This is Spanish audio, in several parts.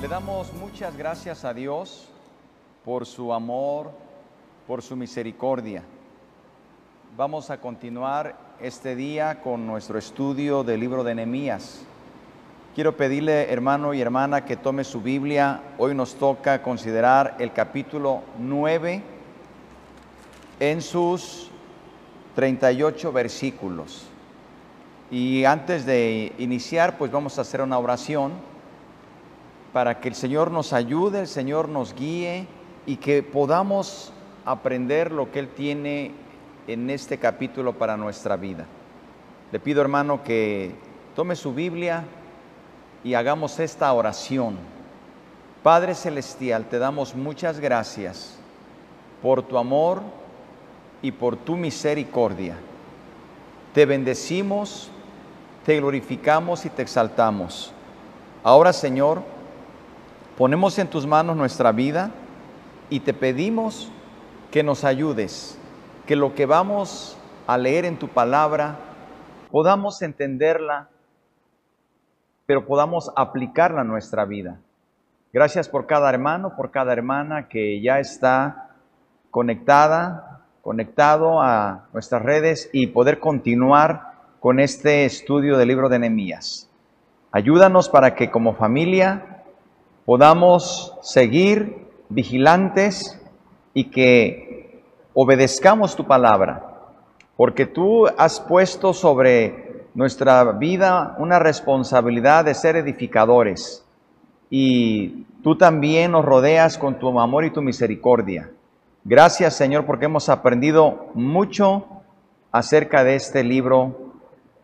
Le damos muchas gracias a Dios por su amor, por su misericordia. Vamos a continuar este día con nuestro estudio del libro de Nehemías. Quiero pedirle, hermano y hermana, que tome su Biblia. Hoy nos toca considerar el capítulo 9 en sus 38 versículos. Y antes de iniciar, pues vamos a hacer una oración para que el Señor nos ayude, el Señor nos guíe y que podamos aprender lo que Él tiene en este capítulo para nuestra vida. Le pido, hermano, que tome su Biblia y hagamos esta oración. Padre Celestial, te damos muchas gracias por tu amor y por tu misericordia. Te bendecimos te glorificamos y te exaltamos. Ahora, Señor, ponemos en tus manos nuestra vida y te pedimos que nos ayudes, que lo que vamos a leer en tu palabra podamos entenderla, pero podamos aplicarla a nuestra vida. Gracias por cada hermano, por cada hermana que ya está conectada, conectado a nuestras redes y poder continuar con este estudio del libro de Nehemías. Ayúdanos para que como familia podamos seguir vigilantes y que obedezcamos tu palabra, porque tú has puesto sobre nuestra vida una responsabilidad de ser edificadores y tú también nos rodeas con tu amor y tu misericordia. Gracias Señor porque hemos aprendido mucho acerca de este libro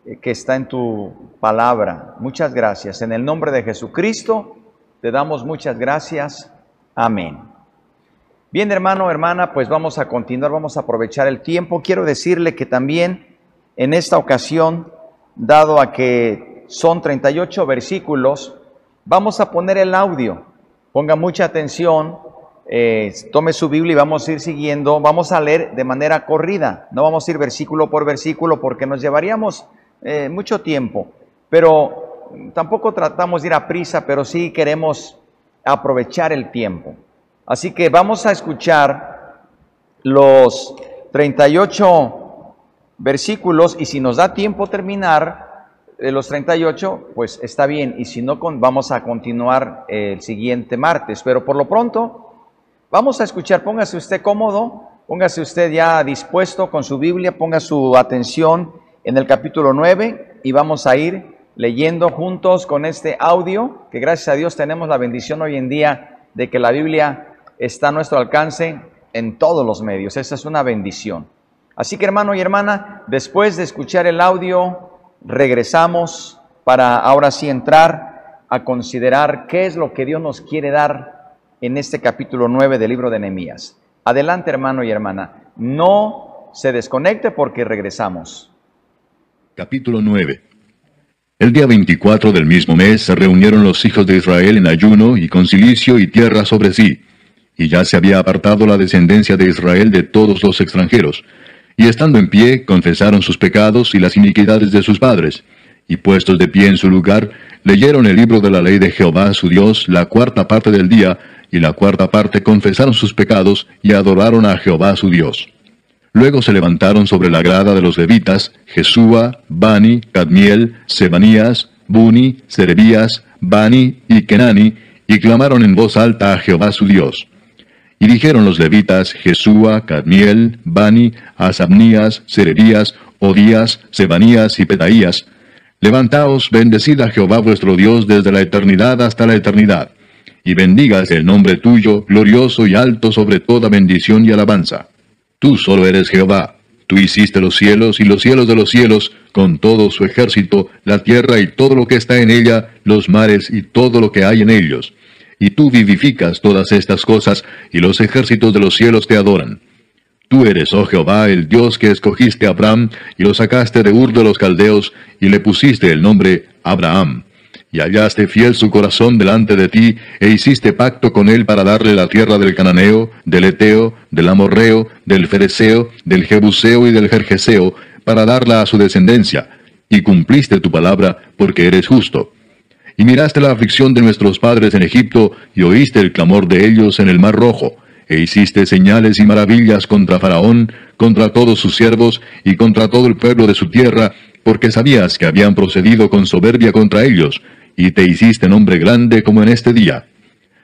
eh, que está en tu palabra. Muchas gracias. En el nombre de Jesucristo te damos muchas gracias. Amén. Bien, hermano, hermana, pues vamos a continuar, vamos a aprovechar el tiempo. Quiero decirle que también en esta ocasión, dado a que son 38 versículos, vamos a poner el audio. Ponga mucha atención, eh, tome su Biblia y vamos a ir siguiendo. Vamos a leer de manera corrida, no vamos a ir versículo por versículo porque nos llevaríamos eh, mucho tiempo, pero tampoco tratamos de ir a prisa, pero sí queremos aprovechar el tiempo. Así que vamos a escuchar los 38 versículos y si nos da tiempo terminar de los 38, pues está bien, y si no, vamos a continuar el siguiente martes, pero por lo pronto vamos a escuchar, póngase usted cómodo, póngase usted ya dispuesto con su Biblia, ponga su atención en el capítulo 9 y vamos a ir leyendo juntos con este audio, que gracias a Dios tenemos la bendición hoy en día de que la Biblia está a nuestro alcance en todos los medios. Esa es una bendición. Así que hermano y hermana, después de escuchar el audio, regresamos para ahora sí entrar a considerar qué es lo que Dios nos quiere dar en este capítulo 9 del libro de Nehemías. Adelante hermano y hermana, no se desconecte porque regresamos. Capítulo 9 El día 24 del mismo mes se reunieron los hijos de Israel en ayuno y con silicio y tierra sobre sí, y ya se había apartado la descendencia de Israel de todos los extranjeros. Y estando en pie, confesaron sus pecados y las iniquidades de sus padres, y puestos de pie en su lugar, leyeron el libro de la ley de Jehová su Dios la cuarta parte del día, y la cuarta parte confesaron sus pecados y adoraron a Jehová su Dios. Luego se levantaron sobre la grada de los levitas Jesúa, Bani, Cadmiel, Sebanías, Buni, Serebías, Bani y Kenani, y clamaron en voz alta a Jehová su Dios. Y dijeron los levitas Jesúa, Cadmiel, Bani, Asabnías, Serebías, Odías, Sebanías y Pedaías, Levantaos, bendecid a Jehová vuestro Dios desde la eternidad hasta la eternidad, y bendigas el nombre tuyo, glorioso y alto sobre toda bendición y alabanza. Tú solo eres Jehová. Tú hiciste los cielos y los cielos de los cielos, con todo su ejército, la tierra y todo lo que está en ella, los mares y todo lo que hay en ellos. Y tú vivificas todas estas cosas, y los ejércitos de los cielos te adoran. Tú eres, oh Jehová, el Dios que escogiste a Abraham, y lo sacaste de Ur de los Caldeos, y le pusiste el nombre Abraham y hallaste fiel su corazón delante de ti, e hiciste pacto con él para darle la tierra del Cananeo, del Eteo, del Amorreo, del Fereceo, del Jebuseo y del Jerjeseo, para darla a su descendencia, y cumpliste tu palabra, porque eres justo. y miraste la aflicción de nuestros padres en Egipto, y oíste el clamor de ellos en el mar rojo, e hiciste señales y maravillas contra Faraón, contra todos sus siervos, y contra todo el pueblo de su tierra, porque sabías que habían procedido con soberbia contra ellos, y te hiciste nombre grande como en este día.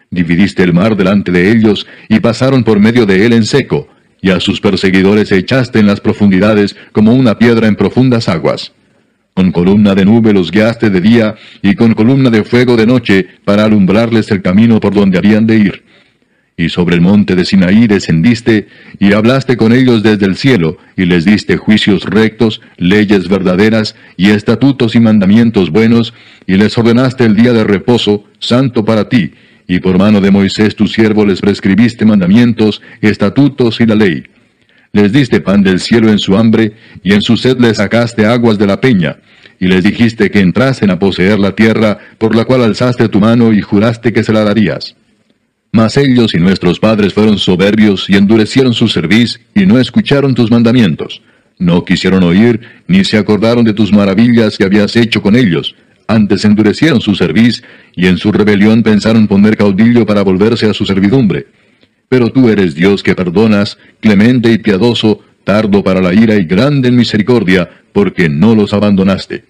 Dividiste el mar delante de ellos, y pasaron por medio de él en seco, y a sus perseguidores echaste en las profundidades como una piedra en profundas aguas. Con columna de nube los guiaste de día, y con columna de fuego de noche, para alumbrarles el camino por donde habían de ir. Y sobre el monte de Sinaí descendiste, y hablaste con ellos desde el cielo, y les diste juicios rectos, leyes verdaderas, y estatutos y mandamientos buenos, y les ordenaste el día de reposo, santo para ti, y por mano de Moisés tu siervo les prescribiste mandamientos, estatutos y la ley. Les diste pan del cielo en su hambre, y en su sed les sacaste aguas de la peña, y les dijiste que entrasen a poseer la tierra, por la cual alzaste tu mano y juraste que se la darías. Mas ellos y nuestros padres fueron soberbios y endurecieron su cerviz, y no escucharon tus mandamientos. No quisieron oír, ni se acordaron de tus maravillas que habías hecho con ellos, antes endurecieron su cerviz, y en su rebelión pensaron poner caudillo para volverse a su servidumbre. Pero tú eres Dios que perdonas, clemente y piadoso, tardo para la ira y grande en misericordia, porque no los abandonaste.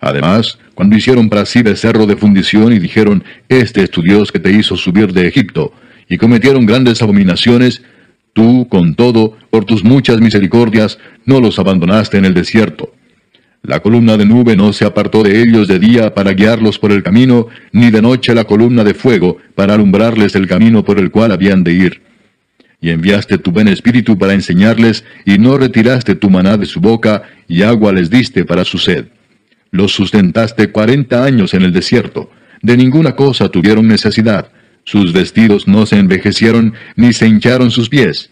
Además, cuando hicieron para sí becerro de fundición y dijeron, Este es tu Dios que te hizo subir de Egipto, y cometieron grandes abominaciones, tú, con todo, por tus muchas misericordias, no los abandonaste en el desierto. La columna de nube no se apartó de ellos de día para guiarlos por el camino, ni de noche la columna de fuego para alumbrarles el camino por el cual habían de ir. Y enviaste tu buen espíritu para enseñarles, y no retiraste tu maná de su boca, y agua les diste para su sed. Los sustentaste cuarenta años en el desierto, de ninguna cosa tuvieron necesidad, sus vestidos no se envejecieron, ni se hincharon sus pies.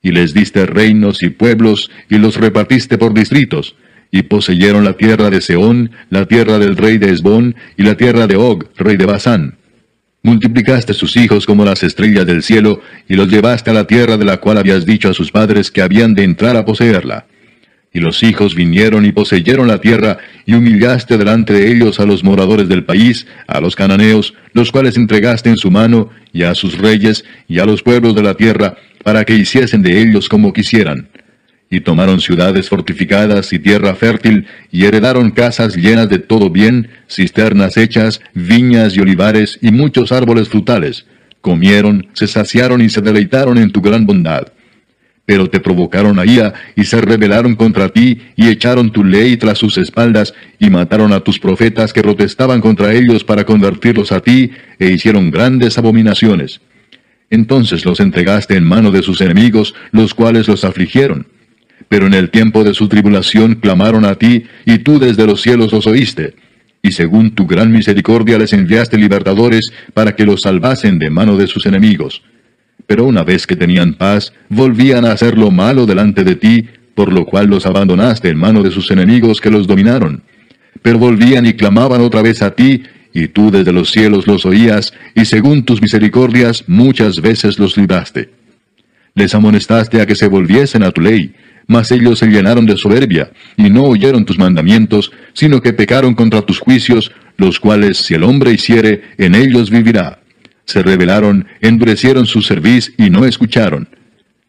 Y les diste reinos y pueblos, y los repartiste por distritos, y poseyeron la tierra de Seón, la tierra del rey de Esbón, y la tierra de Og, rey de Basán. Multiplicaste sus hijos como las estrellas del cielo, y los llevaste a la tierra de la cual habías dicho a sus padres que habían de entrar a poseerla. Y los hijos vinieron y poseyeron la tierra, y humillaste delante de ellos a los moradores del país, a los cananeos, los cuales entregaste en su mano, y a sus reyes, y a los pueblos de la tierra, para que hiciesen de ellos como quisieran y tomaron ciudades fortificadas y tierra fértil, y heredaron casas llenas de todo bien, cisternas hechas, viñas y olivares, y muchos árboles frutales. Comieron, se saciaron y se deleitaron en tu gran bondad. Pero te provocaron a ira, y se rebelaron contra ti, y echaron tu ley tras sus espaldas, y mataron a tus profetas que protestaban contra ellos para convertirlos a ti, e hicieron grandes abominaciones. Entonces los entregaste en mano de sus enemigos, los cuales los afligieron pero en el tiempo de su tribulación clamaron a ti, y tú desde los cielos los oíste. Y según tu gran misericordia les enviaste libertadores para que los salvasen de mano de sus enemigos. Pero una vez que tenían paz, volvían a hacer lo malo delante de ti, por lo cual los abandonaste en mano de sus enemigos que los dominaron. Pero volvían y clamaban otra vez a ti, y tú desde los cielos los oías, y según tus misericordias muchas veces los libraste. Les amonestaste a que se volviesen a tu ley, mas ellos se llenaron de soberbia, y no oyeron tus mandamientos, sino que pecaron contra tus juicios, los cuales si el hombre hiciere, en ellos vivirá. Se rebelaron, endurecieron su cerviz y no escucharon.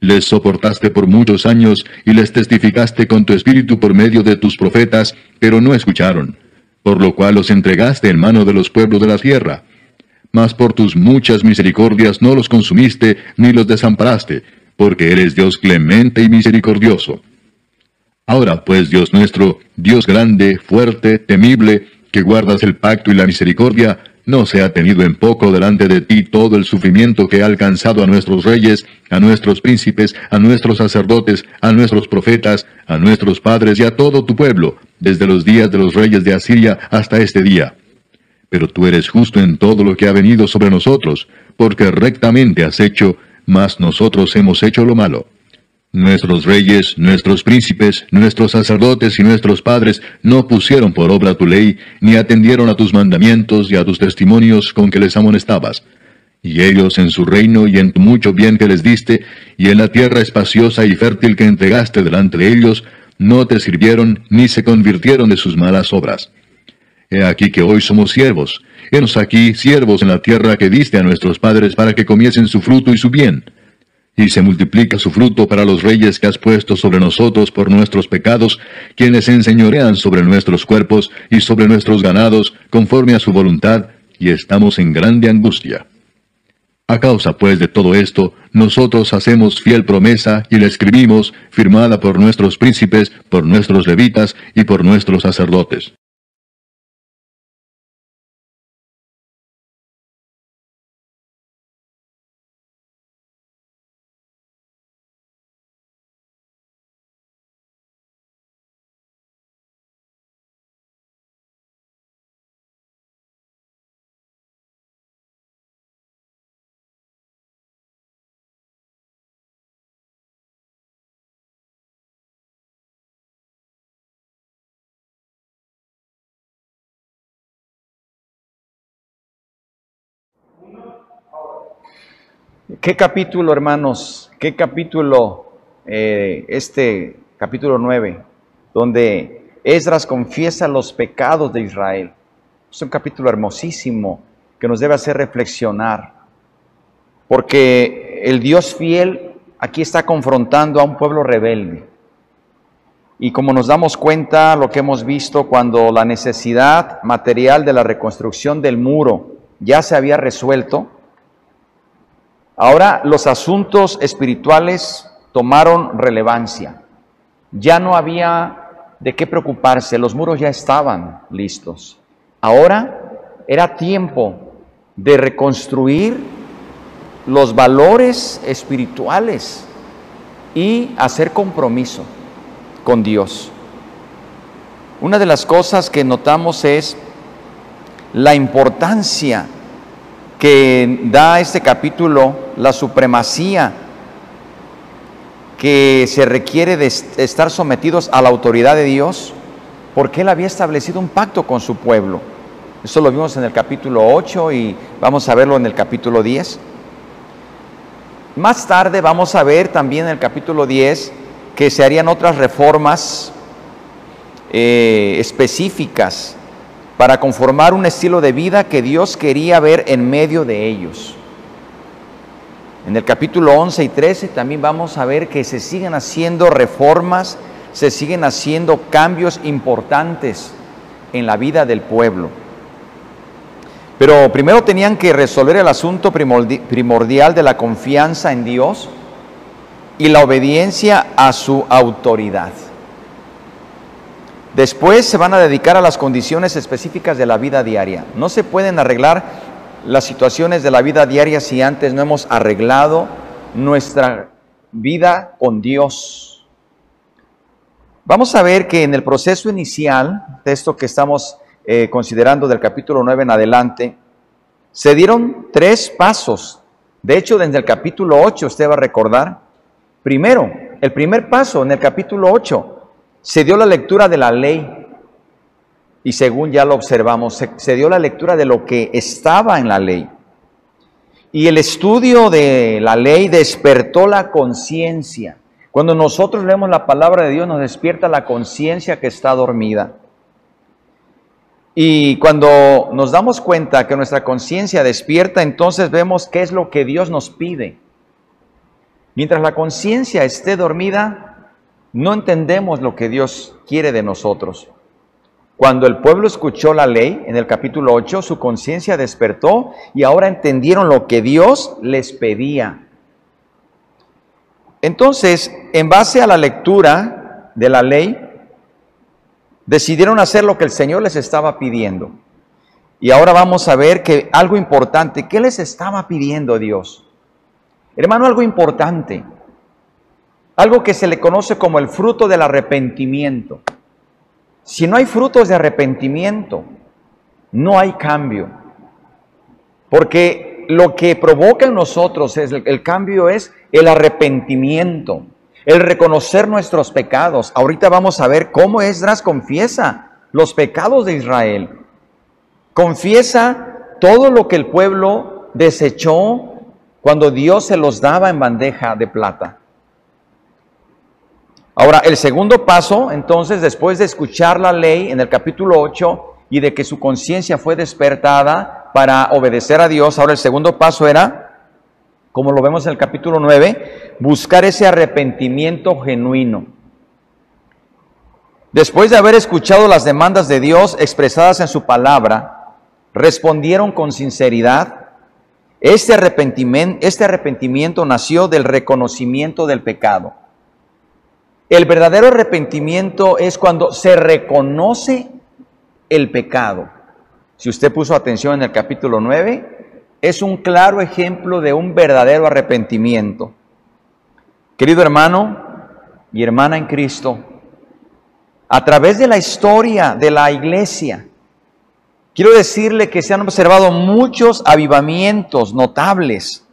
Les soportaste por muchos años y les testificaste con tu espíritu por medio de tus profetas, pero no escucharon, por lo cual los entregaste en mano de los pueblos de la tierra. Mas por tus muchas misericordias no los consumiste ni los desamparaste, porque eres Dios clemente y misericordioso. Ahora pues, Dios nuestro, Dios grande, fuerte, temible, que guardas el pacto y la misericordia, no se ha tenido en poco delante de ti todo el sufrimiento que ha alcanzado a nuestros reyes, a nuestros príncipes, a nuestros sacerdotes, a nuestros profetas, a nuestros padres y a todo tu pueblo, desde los días de los reyes de Asiria hasta este día. Pero tú eres justo en todo lo que ha venido sobre nosotros, porque rectamente has hecho, mas nosotros hemos hecho lo malo. Nuestros reyes, nuestros príncipes, nuestros sacerdotes y nuestros padres no pusieron por obra tu ley, ni atendieron a tus mandamientos y a tus testimonios con que les amonestabas. Y ellos en su reino y en tu mucho bien que les diste, y en la tierra espaciosa y fértil que entregaste delante de ellos, no te sirvieron ni se convirtieron de sus malas obras. He aquí que hoy somos siervos, Henos aquí siervos en la tierra que diste a nuestros padres para que comiesen su fruto y su bien. Y se multiplica su fruto para los reyes que has puesto sobre nosotros por nuestros pecados, quienes enseñorean sobre nuestros cuerpos y sobre nuestros ganados, conforme a su voluntad, y estamos en grande angustia. A causa pues de todo esto, nosotros hacemos fiel promesa y la escribimos, firmada por nuestros príncipes, por nuestros levitas y por nuestros sacerdotes. ¿Qué capítulo, hermanos? ¿Qué capítulo? Eh, este capítulo 9, donde Esdras confiesa los pecados de Israel. Es un capítulo hermosísimo que nos debe hacer reflexionar, porque el Dios fiel aquí está confrontando a un pueblo rebelde. Y como nos damos cuenta, lo que hemos visto cuando la necesidad material de la reconstrucción del muro ya se había resuelto, Ahora los asuntos espirituales tomaron relevancia. Ya no había de qué preocuparse, los muros ya estaban listos. Ahora era tiempo de reconstruir los valores espirituales y hacer compromiso con Dios. Una de las cosas que notamos es la importancia que da este capítulo la supremacía que se requiere de estar sometidos a la autoridad de Dios, porque Él había establecido un pacto con su pueblo. Eso lo vimos en el capítulo 8 y vamos a verlo en el capítulo 10. Más tarde vamos a ver también en el capítulo 10 que se harían otras reformas eh, específicas para conformar un estilo de vida que Dios quería ver en medio de ellos. En el capítulo 11 y 13 también vamos a ver que se siguen haciendo reformas, se siguen haciendo cambios importantes en la vida del pueblo. Pero primero tenían que resolver el asunto primordial de la confianza en Dios y la obediencia a su autoridad. Después se van a dedicar a las condiciones específicas de la vida diaria. No se pueden arreglar las situaciones de la vida diaria si antes no hemos arreglado nuestra vida con Dios. Vamos a ver que en el proceso inicial, de esto que estamos eh, considerando del capítulo 9 en adelante, se dieron tres pasos. De hecho, desde el capítulo 8, usted va a recordar, primero, el primer paso en el capítulo 8 se dio la lectura de la ley y según ya lo observamos, se, dio la lectura de lo que estaba en la ley. Y el estudio de la ley despertó la conciencia. Cuando nosotros leemos la palabra de Dios nos despierta la conciencia que está dormida. Y cuando nos damos cuenta que nuestra conciencia despierta, entonces vemos qué es lo que Dios nos pide. Mientras la conciencia esté dormida, no entendemos lo que Dios quiere de nosotros. Cuando el pueblo escuchó la ley, en el capítulo 8, su conciencia despertó y ahora entendieron lo que Dios les pedía. Entonces, en base a la lectura de la ley, decidieron hacer lo que el Señor les estaba pidiendo. Y ahora vamos a ver que algo importante, ¿qué les estaba pidiendo Dios? Hermano, algo importante algo que se le conoce como el fruto del arrepentimiento. Si no hay frutos de arrepentimiento, no hay cambio. Porque lo que provoca en nosotros es el, cambio es el arrepentimiento, el reconocer nuestros pecados. Ahorita vamos a ver cómo Esdras confiesa los pecados de Israel. Confiesa todo lo que el pueblo desechó cuando Dios se los daba en bandeja de plata. Ahora, el segundo paso, entonces, después de escuchar la ley en el capítulo 8 y de que su conciencia fue despertada, para obedecer a Dios. Ahora el segundo paso era, como lo vemos en el capítulo 9, buscar ese arrepentimiento genuino. Después de haber escuchado las demandas de Dios expresadas en su palabra, respondieron con sinceridad. Este arrepentimiento, este arrepentimiento nació del reconocimiento del pecado. El verdadero arrepentimiento es cuando se reconoce el pecado. Si usted puso atención en el capítulo 9, es un claro ejemplo de un verdadero arrepentimiento. Querido hermano y hermana en Cristo, a través de la historia de la iglesia, quiero decirle que se han observado muchos avivamientos notables,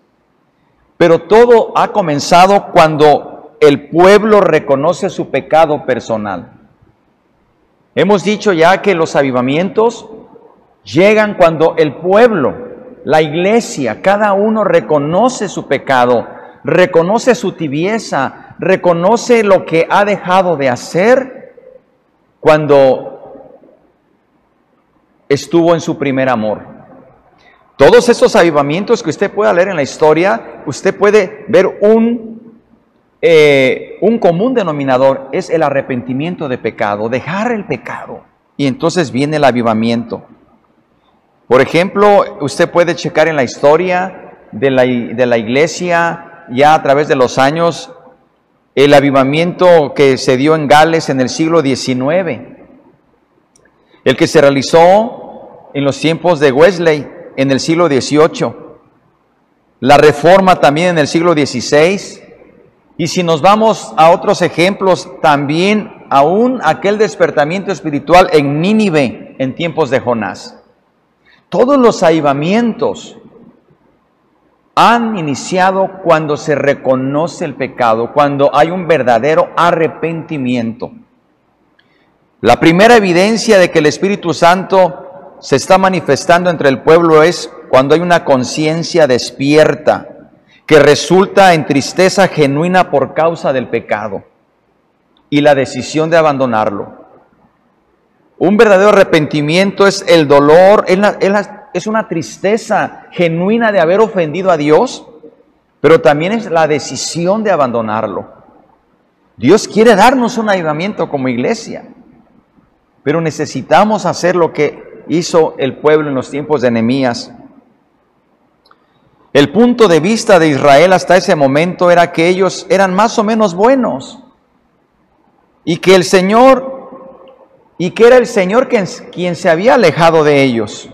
pero todo ha comenzado cuando el pueblo reconoce su pecado personal. Hemos dicho ya que los avivamientos llegan cuando el pueblo, la iglesia, cada uno reconoce su pecado, reconoce su tibieza, reconoce lo que ha dejado de hacer cuando estuvo en su primer amor. Todos esos avivamientos que usted pueda leer en la historia, usted puede ver un eh, un común denominador es el arrepentimiento de pecado, dejar el pecado. Y entonces viene el avivamiento. Por ejemplo, usted puede checar en la historia de la, de la iglesia, ya a través de los años, el avivamiento que se dio en Gales en el siglo XIX, el que se realizó en los tiempos de Wesley en el siglo XVIII, la reforma también en el siglo XVI, y si nos vamos a otros ejemplos, también aún aquel despertamiento espiritual en Nínive en tiempos de Jonás. Todos los avivamientos han iniciado cuando se reconoce el pecado, cuando hay un verdadero arrepentimiento. La primera evidencia de que el Espíritu Santo se está manifestando entre el pueblo es cuando hay una conciencia despierta que resulta en tristeza genuina por causa del pecado y la decisión de abandonarlo. Un verdadero arrepentimiento es el dolor, es una tristeza genuina de haber ofendido a Dios, pero también es la decisión de abandonarlo. Dios quiere darnos un ayudamiento como iglesia, pero necesitamos hacer lo que hizo el pueblo en los tiempos de Nehemías. El punto de vista de Israel hasta ese momento era que ellos eran más o menos buenos y que el Señor, y que era el Señor quien, quien se había alejado de ellos.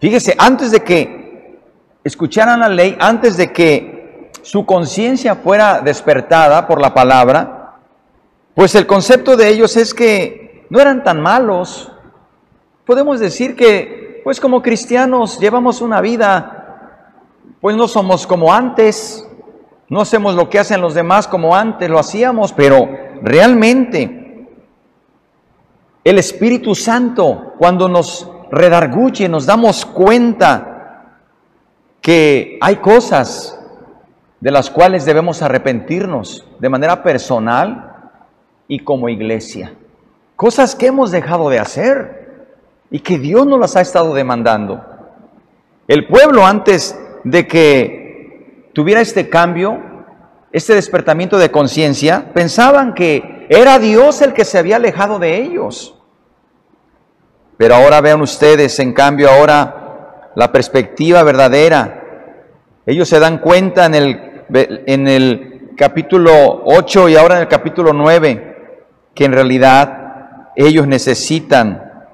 Fíjese, antes de que escucharan la ley, antes de que su conciencia fuera despertada por la palabra, pues el concepto de ellos es que no eran tan malos. Podemos decir que, pues como cristianos, llevamos una vida pues no somos como antes, no hacemos lo que hacen los demás como antes lo hacíamos, pero realmente el Espíritu Santo, cuando nos redarguye, nos damos cuenta que hay cosas de las cuales debemos arrepentirnos de manera personal y como iglesia. Cosas que hemos dejado de hacer y que Dios nos las ha estado demandando. El pueblo antes de que tuviera este cambio, este despertamiento de conciencia, pensaban que era Dios el que se había alejado de ellos. Pero ahora vean ustedes, en cambio, ahora la perspectiva verdadera. Ellos se dan cuenta en el, en el capítulo 8 y ahora en el capítulo 9 que en realidad ellos necesitan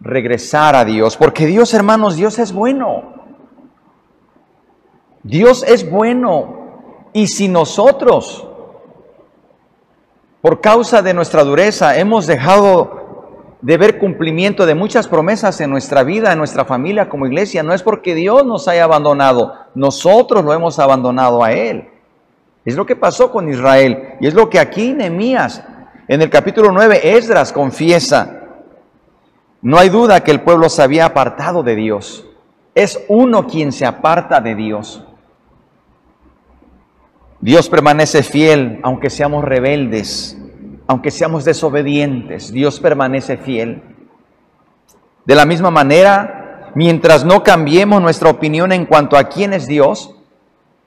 regresar a Dios, porque Dios, hermanos, Dios es bueno. Dios es bueno y si nosotros, por causa de nuestra dureza, hemos dejado de ver cumplimiento de muchas promesas en nuestra vida, en nuestra familia como iglesia, no es porque Dios nos haya abandonado, nosotros lo hemos abandonado a Él. Es lo que pasó con Israel y es lo que aquí Nehemías, en el capítulo 9, Esdras confiesa. No hay duda que el pueblo se había apartado de Dios. Es uno quien se aparta de Dios. Dios permanece fiel aunque seamos rebeldes, aunque seamos desobedientes. Dios permanece fiel. De la misma manera, mientras no cambiemos nuestra opinión en cuanto a quién es Dios,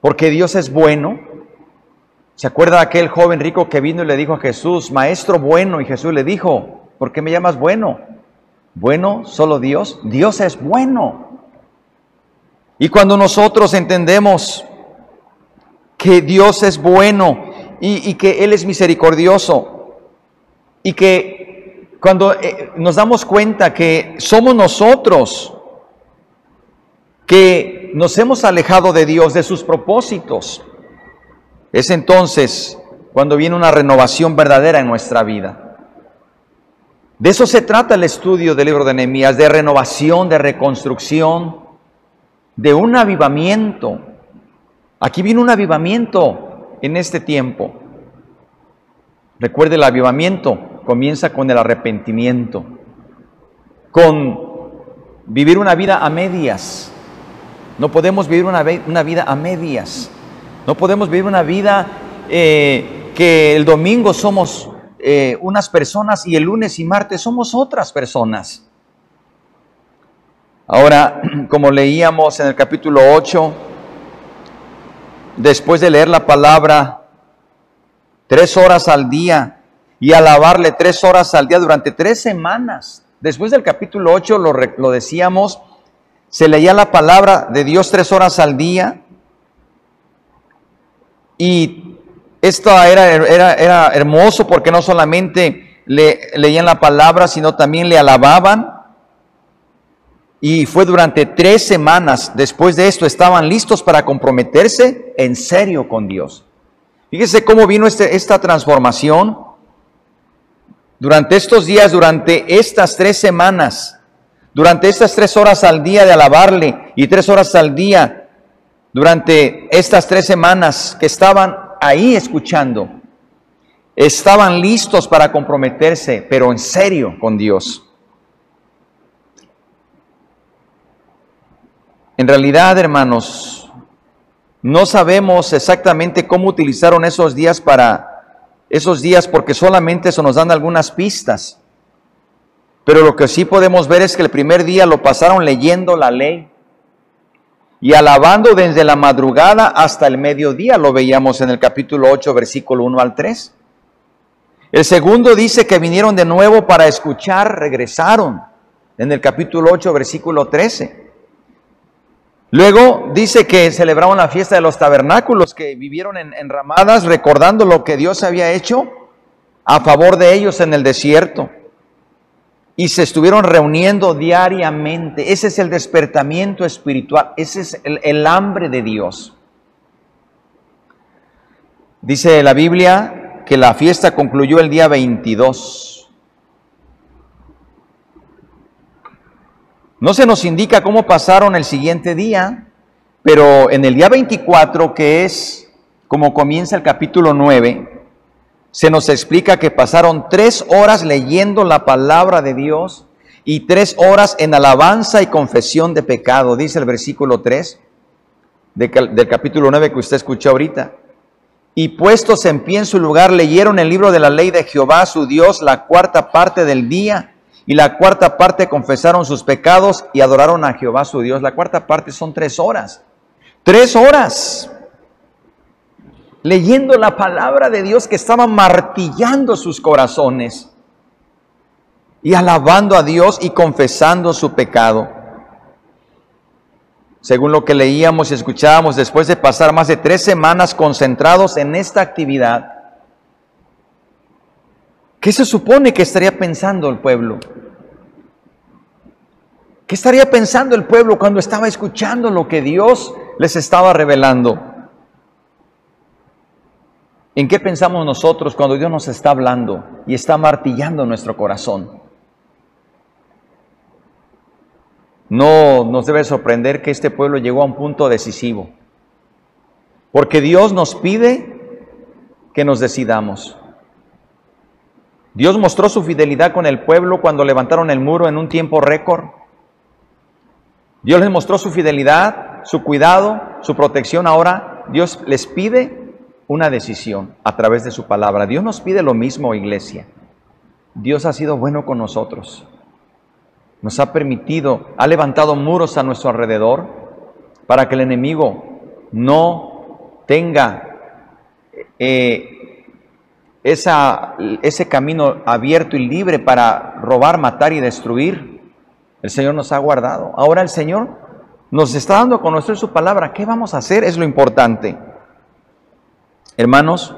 porque Dios es bueno. ¿Se acuerda de aquel joven rico que vino y le dijo a Jesús, Maestro bueno? Y Jesús le dijo, ¿por qué me llamas bueno? Bueno, solo Dios. Dios es bueno. Y cuando nosotros entendemos que Dios es bueno y, que Él es misericordioso y que cuando eh, nos damos cuenta que somos nosotros que nos hemos alejado de Dios, de sus propósitos, es entonces cuando viene una renovación verdadera en nuestra vida. De eso se trata el estudio del libro de Nehemías, de renovación, de reconstrucción, de un avivamiento. Aquí viene un avivamiento en este tiempo. Recuerde, el avivamiento comienza con el arrepentimiento, con vivir una vida a medias. No podemos vivir una, vida a medias. No podemos vivir una vida eh, que el domingo somos eh, unas personas y el lunes y martes somos otras personas. Ahora, como leíamos en el capítulo 8, después de leer la palabra tres horas al día y alabarle tres horas al día durante tres semanas, después del capítulo 8 lo, decíamos, se leía la palabra de Dios tres horas al día y esto era, era, era hermoso porque no solamente le, leían la palabra, sino también le alababan. Y fue durante tres semanas después de esto, estaban listos para comprometerse en serio con Dios. Fíjese cómo vino este, esta transformación. Durante estos días, durante estas tres semanas, durante estas tres horas al día de alabarle y tres horas al día, durante estas tres semanas que estaban ahí escuchando, estaban listos para comprometerse, pero en serio con Dios. En realidad, hermanos, no sabemos exactamente cómo utilizaron esos días para esos días porque solamente eso nos dan algunas pistas. Pero lo que sí podemos ver es que el primer día lo pasaron leyendo la ley y alabando desde la madrugada hasta el mediodía. Lo veíamos en el capítulo 8, versículo 1 al 3. El segundo dice que vinieron de nuevo para escuchar, regresaron en el capítulo 8, versículo 13. Luego dice que celebraron la fiesta de los tabernáculos, que vivieron en, ramadas recordando lo que Dios había hecho a favor de ellos en el desierto y se estuvieron reuniendo diariamente. Ese es el despertamiento espiritual, ese es el, hambre de Dios. Dice la Biblia que la fiesta concluyó el día 22. No se nos indica cómo pasaron el siguiente día, pero en el día 24, que es como comienza el capítulo 9, se nos explica que pasaron tres horas leyendo la palabra de Dios y tres horas en alabanza y confesión de pecado, dice el versículo 3 del capítulo 9 que usted escuchó ahorita. Y puestos en pie en su lugar, leyeron el libro de la ley de Jehová, su Dios, la cuarta parte del día, y la cuarta parte confesaron sus pecados y adoraron a Jehová, su Dios. La cuarta parte son tres horas. Tres horas leyendo la palabra de Dios que estaba martillando sus corazones y alabando a Dios y confesando su pecado. Según lo que leíamos y escuchábamos, después de pasar más de tres semanas concentrados en esta actividad, ¿qué se supone que estaría pensando el pueblo? ¿Qué estaría pensando el pueblo cuando estaba escuchando lo que Dios les estaba revelando? ¿En qué pensamos nosotros cuando Dios nos está hablando y está martillando nuestro corazón? No nos debe sorprender que este pueblo llegó a un punto decisivo, porque Dios nos pide que nos decidamos. Dios mostró su fidelidad con el pueblo cuando levantaron el muro en un tiempo récord. Dios les mostró su fidelidad, su cuidado, su protección. Ahora Dios les pide una decisión a través de su palabra. Dios nos pide lo mismo, iglesia. Dios ha sido bueno con nosotros. nos ha permitido, ha levantado muros a nuestro alrededor para que el enemigo no tenga eh, esa, ese camino abierto y libre para robar, matar y destruir. El Señor nos ha guardado. Ahora el Señor nos está dando a conocer su palabra. ¿Qué vamos a hacer? Es lo importante. Hermanos,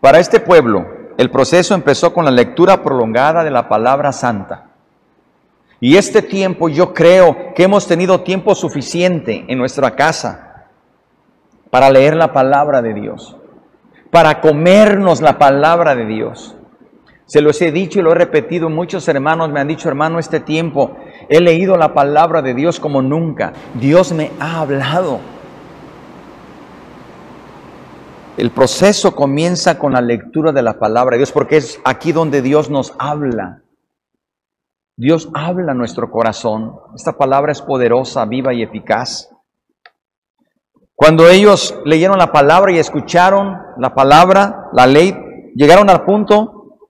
para este pueblo el proceso empezó con la lectura prolongada de la palabra santa. Y este tiempo yo creo que hemos tenido tiempo suficiente en nuestra casa para leer la palabra de Dios, para comernos la palabra de Dios. Se los he dicho y lo he repetido, muchos hermanos me han dicho, hermano, este tiempo he leído la palabra de Dios como nunca. Dios me ha hablado. El proceso comienza con la lectura de la palabra de Dios, porque es aquí donde Dios nos habla. Dios habla nuestro corazón. Esta palabra es poderosa, viva y eficaz. Cuando ellos leyeron la palabra y escucharon la palabra, la ley, llegaron al punto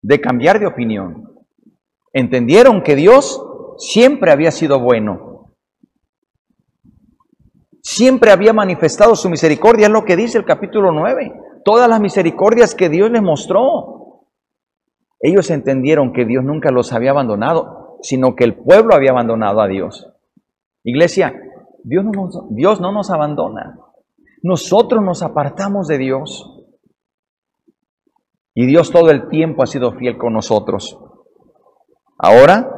de cambiar de opinión. Entendieron que Dios siempre había sido bueno. Siempre había manifestado su misericordia, es lo que dice el capítulo 9. Todas las misericordias que Dios les mostró. Ellos entendieron que Dios nunca los había abandonado, sino que el pueblo había abandonado a Dios. Iglesia, Dios no nos, Dios no nos abandona. Nosotros nos apartamos de Dios. Y Dios todo el tiempo ha sido fiel con nosotros. Ahora,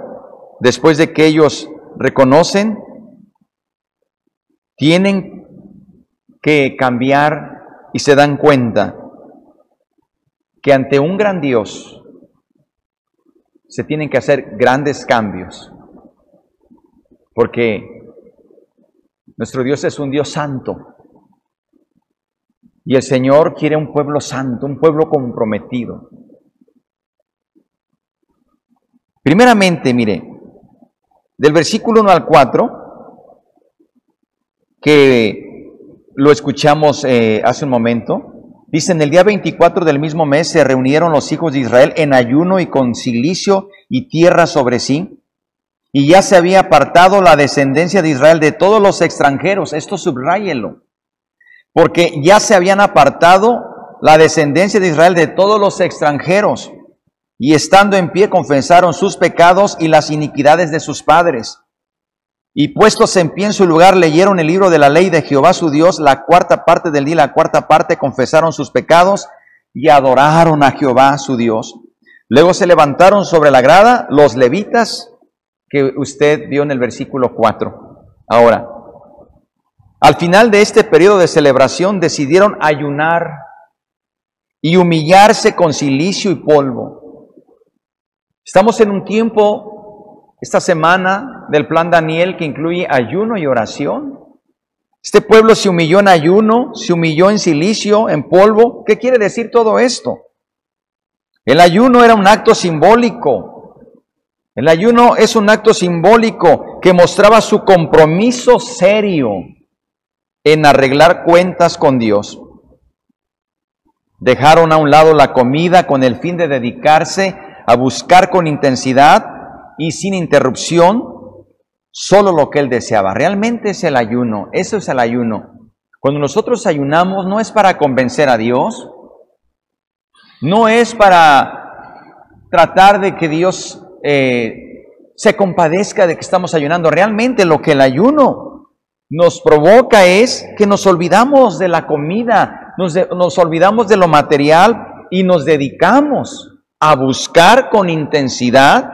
después de que ellos reconocen, tienen que cambiar y se dan cuenta que ante un gran Dios se tienen que hacer grandes cambios, porque nuestro Dios es un Dios santo. Y el Señor quiere un pueblo santo, un pueblo comprometido. Primeramente, mire, del versículo 1 al 4, que lo escuchamos eh, hace un momento, Dice, en el día 24 del mismo mes se reunieron los hijos de Israel en ayuno y con silicio y tierra sobre sí, y ya se había apartado la descendencia de Israel de todos los extranjeros. Esto subráyelo, porque ya se habían apartado la descendencia de Israel de todos los extranjeros, y estando en pie confesaron sus pecados y las iniquidades de sus padres y puestos en pie en su lugar, leyeron el libro de la ley de Jehová su Dios, la cuarta parte del día, la cuarta parte confesaron sus pecados y adoraron a Jehová su Dios. Luego se levantaron sobre la grada los levitas que usted vio en el versículo 4. Ahora, al final de este periodo de celebración decidieron ayunar y humillarse con silicio y polvo. Estamos en un tiempo esta semana del plan Daniel que incluye ayuno y oración. Este pueblo se humilló en ayuno, se humilló en silicio, en polvo. ¿Qué quiere decir todo esto? El ayuno era un acto simbólico. El ayuno es un acto simbólico que mostraba su compromiso serio en arreglar cuentas con Dios. Dejaron a un lado la comida con el fin de dedicarse a buscar con intensidad y sin interrupción solo lo que él deseaba. Realmente es el ayuno, eso es el ayuno. Cuando nosotros ayunamos no es para convencer a Dios, no es para tratar de que Dios eh, se compadezca de que estamos ayunando. Realmente lo que el ayuno nos provoca es que nos olvidamos de la comida, nos, nos olvidamos de lo material y nos dedicamos a buscar con intensidad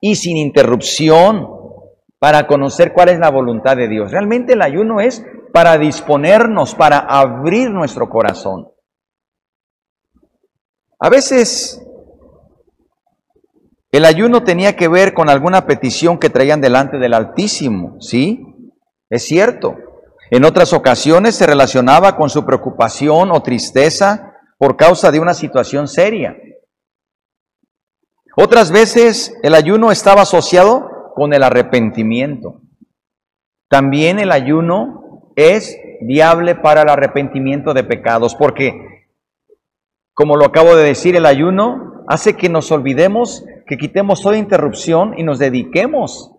y sin interrupción para conocer cuál es la voluntad de Dios. Realmente el ayuno es para disponernos, para abrir nuestro corazón. A veces el ayuno tenía que ver con alguna petición que traían delante del Altísimo, ¿sí? Es cierto. En otras ocasiones se relacionaba con su preocupación o tristeza por causa de una situación seria. Otras veces el ayuno estaba asociado con el arrepentimiento. También el ayuno es viable para el arrepentimiento de pecados, porque, como lo acabo de decir, el ayuno hace que nos olvidemos que quitemos toda interrupción y nos dediquemos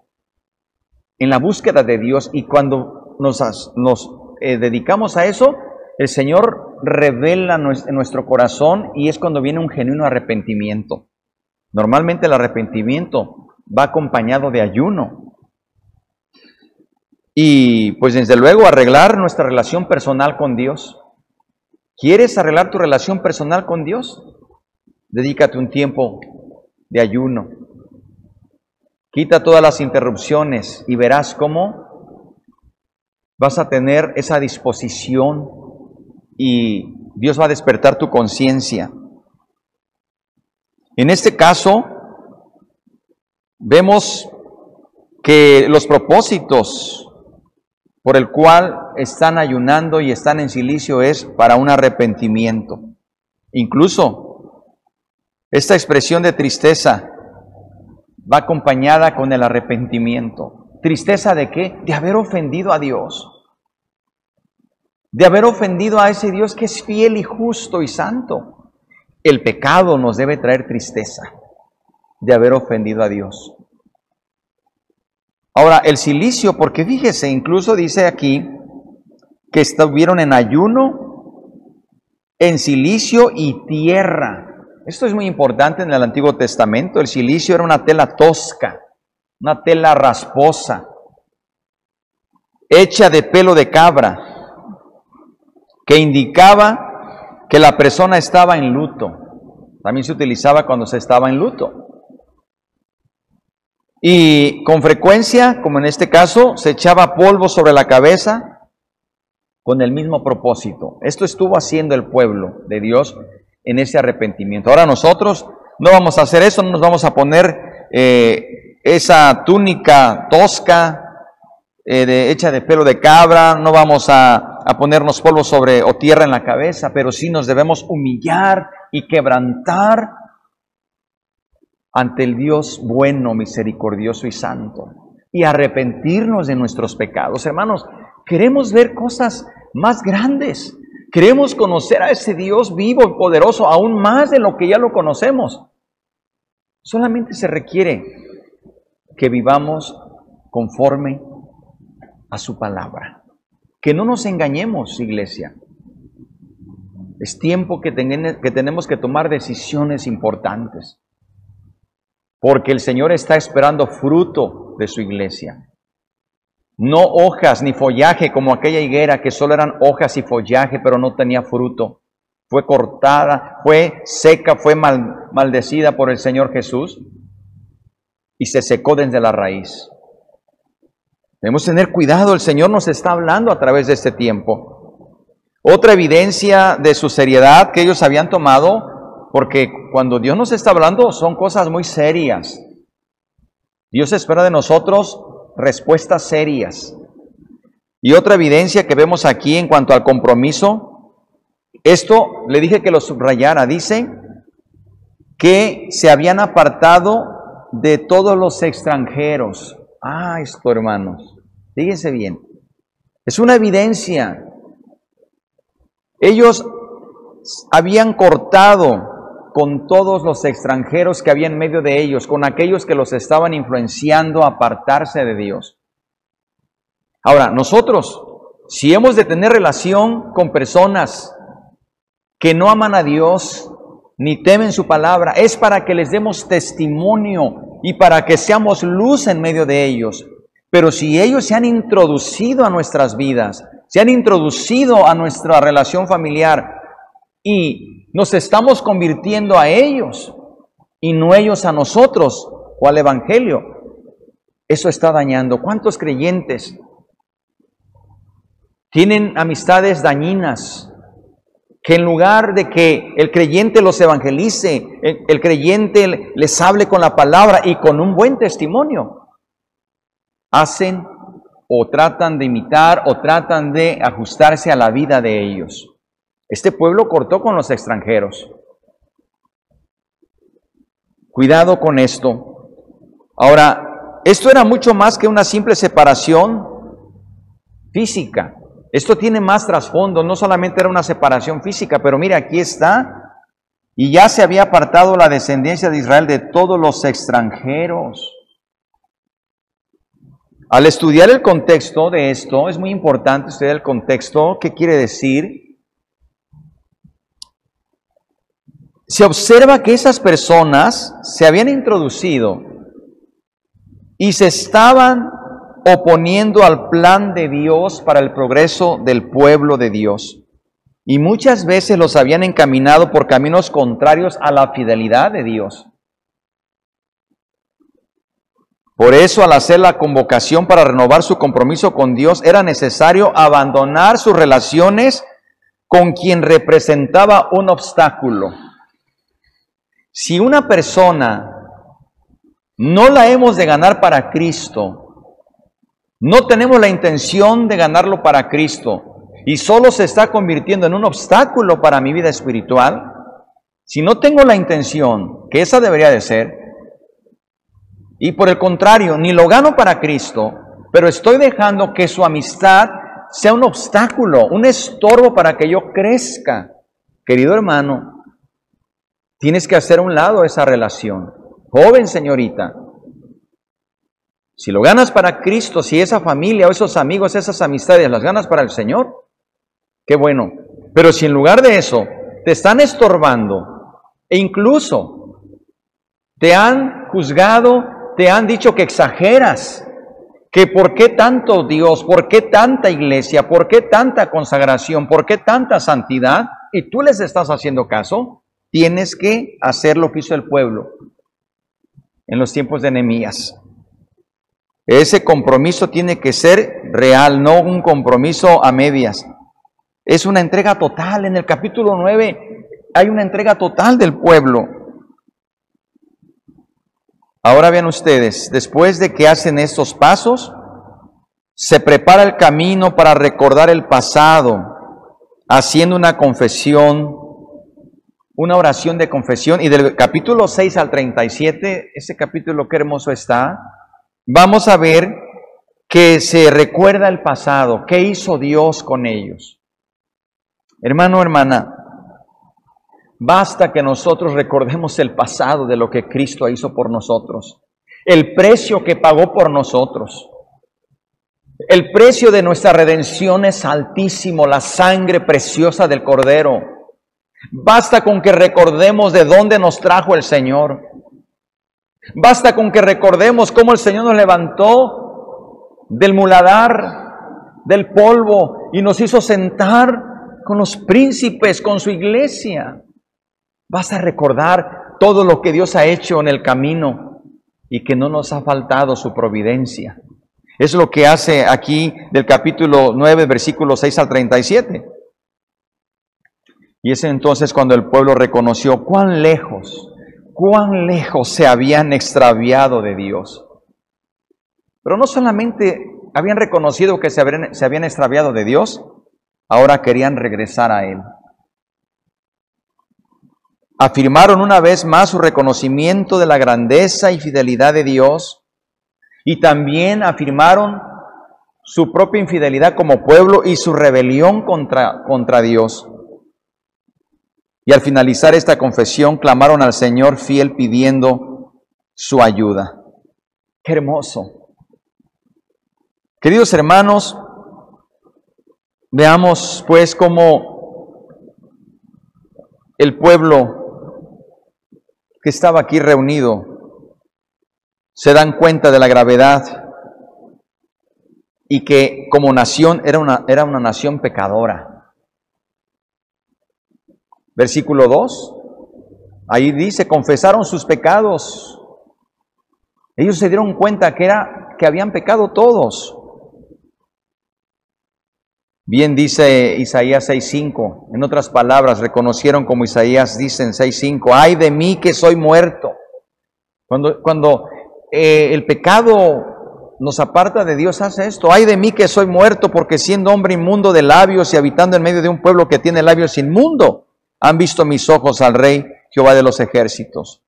en la búsqueda de Dios. Y cuando nos, nos eh, dedicamos a eso, el Señor revela nuestro corazón y es cuando viene un genuino arrepentimiento. Normalmente el arrepentimiento va acompañado de ayuno. Y pues desde luego arreglar nuestra relación personal con Dios. ¿Quieres arreglar tu relación personal con Dios? Dedícate un tiempo de ayuno. Quita todas las interrupciones y verás cómo vas a tener esa disposición y Dios va a despertar tu conciencia. En este caso, vemos que los propósitos por el cual están ayunando y están en silicio es para un arrepentimiento. Incluso esta expresión de tristeza va acompañada con el arrepentimiento. ¿Tristeza de qué? De haber ofendido a Dios. De haber ofendido a ese Dios que es fiel y justo y santo. El pecado nos debe traer tristeza de haber ofendido a Dios. Ahora, el silicio, porque fíjese, incluso dice aquí que estuvieron en ayuno, en silicio y tierra. Esto es muy importante en el Antiguo Testamento. El silicio era una tela tosca, una tela rasposa, hecha de pelo de cabra, que indicaba que la persona estaba en luto. También se utilizaba cuando se estaba en luto. Y con frecuencia, como en este caso, se echaba polvo sobre la cabeza con el mismo propósito. Esto estuvo haciendo el pueblo de Dios en ese arrepentimiento. Ahora nosotros no vamos a hacer eso, no nos vamos a poner eh, esa túnica tosca eh, hecha de pelo de cabra, no vamos a, a ponernos polvo sobre o tierra en la cabeza, pero sí nos debemos humillar y quebrantar ante el Dios bueno, misericordioso y santo y arrepentirnos de nuestros pecados. Hermanos, queremos ver cosas más grandes. Queremos conocer a ese Dios vivo y poderoso aún más de lo que ya lo conocemos. Solamente se requiere que vivamos conforme a su palabra. Que no nos engañemos, iglesia. Es tiempo que, que tenemos que tomar decisiones importantes porque el Señor está esperando fruto de su iglesia. No hojas ni follaje como aquella higuera que solo eran hojas y follaje, pero no tenía fruto. Fue cortada, fue seca, fue maldecida por el Señor Jesús y se secó desde la raíz. Debemos tener cuidado, el Señor nos está hablando a través de este tiempo. Otra evidencia de su seriedad que ellos habían tomado porque cuando Dios nos está hablando son cosas muy serias. Dios espera de nosotros respuestas serias. Y otra evidencia que vemos aquí en cuanto al compromiso, esto le dije que lo subrayara, dice que se habían apartado de todos los extranjeros. Ah, esto hermanos, fíjense bien, es una evidencia. Ellos habían cortado con todos los extranjeros que había en medio de ellos, con aquellos que los estaban influenciando a apartarse de Dios. Ahora, nosotros, si hemos de tener relación con personas que no aman a Dios ni temen su palabra, es para que les demos testimonio y para que seamos luz en medio de ellos. Pero si ellos se han introducido a nuestras vidas, se han introducido a nuestra relación familiar y nos estamos convirtiendo a ellos y no ellos a nosotros o al Evangelio. Eso está dañando. ¿Cuántos creyentes tienen amistades dañinas? Que en lugar de que el creyente los evangelice, el, creyente les hable con la palabra y con un buen testimonio, hacen o tratan de imitar o tratan de ajustarse a la vida de ellos. Este pueblo cortó con los extranjeros. Cuidado con esto. Ahora, esto era mucho más que una simple separación física. Esto tiene más trasfondo, no solamente era una separación física, pero mira, aquí está Y ya se había apartado la descendencia de Israel de todos los extranjeros. Al estudiar el contexto de esto, es muy importante estudiar el contexto, ¿qué quiere decir? Se observa que esas personas se habían introducido y se estaban oponiendo al plan de Dios para el progreso del pueblo de Dios. Y muchas veces los habían encaminado por caminos contrarios a la fidelidad de Dios. Por eso, al hacer la convocación para renovar su compromiso con Dios, era necesario abandonar sus relaciones con quien representaba un obstáculo. Si una persona no la hemos de ganar para Cristo, no tenemos la intención de ganarlo para Cristo y solo se está convirtiendo en un obstáculo para mi vida espiritual, si no tengo la intención, que esa debería de ser, y por el contrario, ni lo gano para Cristo, pero estoy dejando que su amistad sea un obstáculo, un estorbo para que yo crezca. Querido hermano, tienes que hacer a un lado esa relación. Joven señorita, si lo ganas para Cristo, si esa familia o esos amigos, esas amistades las ganas para el Señor, qué bueno. Pero si en lugar de eso te están estorbando e incluso te han juzgado, te han dicho que exageras, que por qué tanto Dios, por qué tanta iglesia, por qué tanta consagración, por qué tanta santidad, y tú les estás haciendo caso, tienes que hacer lo que hizo el pueblo en los tiempos de Nehemías. Ese compromiso tiene que ser real, no un compromiso a medias. Es una entrega total. En el capítulo 9 hay una entrega total del pueblo. Ahora vean ustedes, después de que hacen estos pasos, se prepara el camino para recordar el pasado, haciendo una confesión, una oración de confesión. Y del capítulo 6 al 37, ese capítulo qué hermoso está, vamos a ver que se recuerda el pasado, qué hizo Dios con ellos. Hermano, hermana, basta que nosotros recordemos el pasado de lo que Cristo hizo por nosotros, el precio que pagó por nosotros. El precio de nuestra redención es altísimo, la sangre preciosa del Cordero. Basta con que recordemos de dónde nos trajo el Señor. Basta con que recordemos cómo el Señor nos levantó del muladar, del polvo, y nos hizo sentar con los príncipes, con su iglesia. Basta recordar todo lo que Dios ha hecho en el camino y que no nos ha faltado su providencia. Es lo que hace aquí del capítulo 9, versículos 6 al 37. Y es entonces cuando el pueblo reconoció cuán lejos cuán lejos se habían extraviado de Dios. Pero no solamente habían reconocido que se habían, se habían extraviado de Dios, ahora querían regresar a Él. Afirmaron una vez más su reconocimiento de la grandeza y fidelidad de Dios y también afirmaron su propia infidelidad como pueblo y su rebelión contra, contra Dios. Y al finalizar esta confesión clamaron al Señor fiel pidiendo su ayuda. Qué hermoso. Queridos hermanos, veamos pues cómo el pueblo que estaba aquí reunido se dan cuenta de la gravedad y que como nación era una, era una nación pecadora. Versículo 2. Ahí dice, confesaron sus pecados. Ellos se dieron cuenta que era que habían pecado todos. Bien dice Isaías 6:5. En otras palabras, reconocieron como Isaías dice en 6:5, "Ay de mí que soy muerto." Cuando cuando eh, el pecado nos aparta de Dios hace esto, "Ay de mí que soy muerto, porque siendo hombre inmundo de labios y habitando en medio de un pueblo que tiene labios inmundo, han visto mis ojos al Rey Jehová de los ejércitos.